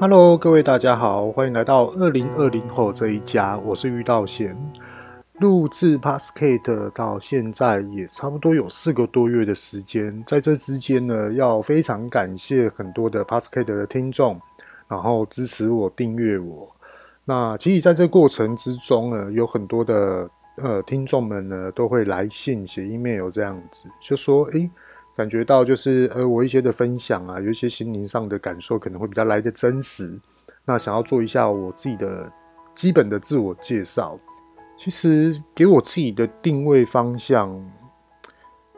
Hello，各位大家好，欢迎来到二零二零后这一家，我是玉道贤。录制 Podcast 到现在也差不多有四个多月的时间，在这之间呢，要非常感谢很多的 Podcast 的听众，然后支持我、订阅我。那其实在这过程之中呢，有很多的呃听众们呢都会来信、写 email 这样子，就说诶，感觉到就是呃我一些的分享啊，有一些心灵上的感受可能会比较来的真实。那想要做一下我自己的基本的自我介绍。其实给我自己的定位方向，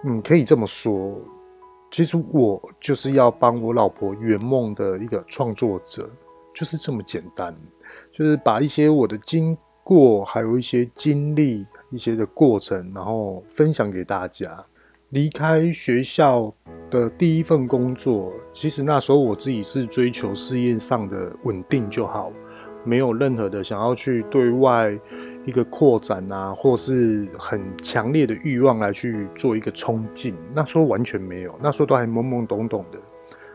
嗯，可以这么说。其实我就是要帮我老婆圆梦的一个创作者，就是这么简单。就是把一些我的经过，还有一些经历、一些的过程，然后分享给大家。离开学校的第一份工作，其实那时候我自己是追求事业上的稳定就好，没有任何的想要去对外。一个扩展啊，或是很强烈的欲望来去做一个冲劲，那时候完全没有，那时候都还懵懵懂懂的，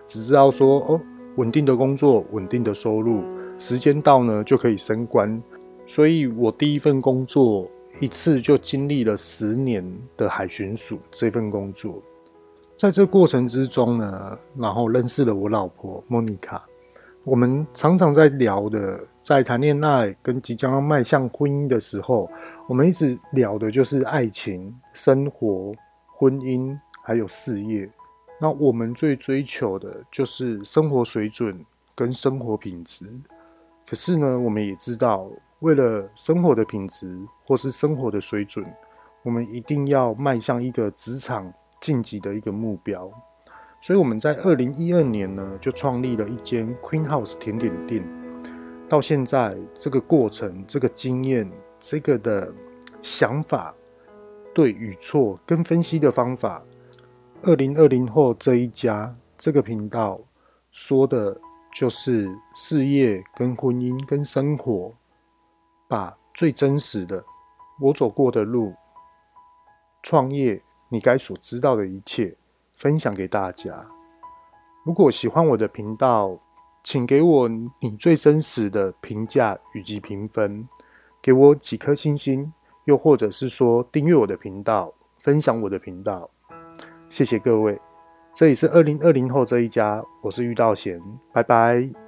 只知道说哦，稳定的工作，稳定的收入，时间到呢就可以升官。所以我第一份工作一次就经历了十年的海巡署这份工作，在这过程之中呢，然后认识了我老婆莫妮卡，我们常常在聊的。在谈恋爱跟即将要迈向婚姻的时候，我们一直聊的就是爱情、生活、婚姻，还有事业。那我们最追求的就是生活水准跟生活品质。可是呢，我们也知道，为了生活的品质或是生活的水准，我们一定要迈向一个职场晋级的一个目标。所以我们在二零一二年呢，就创立了一间 Queen House 甜点店。到现在，这个过程、这个经验、这个的想法、对与错跟分析的方法，二零二零后这一家这个频道说的就是事业、跟婚姻、跟生活，把最真实的我走过的路、创业你该所知道的一切分享给大家。如果喜欢我的频道，请给我你最真实的评价以及评分，给我几颗星星，又或者是说订阅我的频道，分享我的频道，谢谢各位。这里是二零二零后这一家，我是玉道贤，拜拜。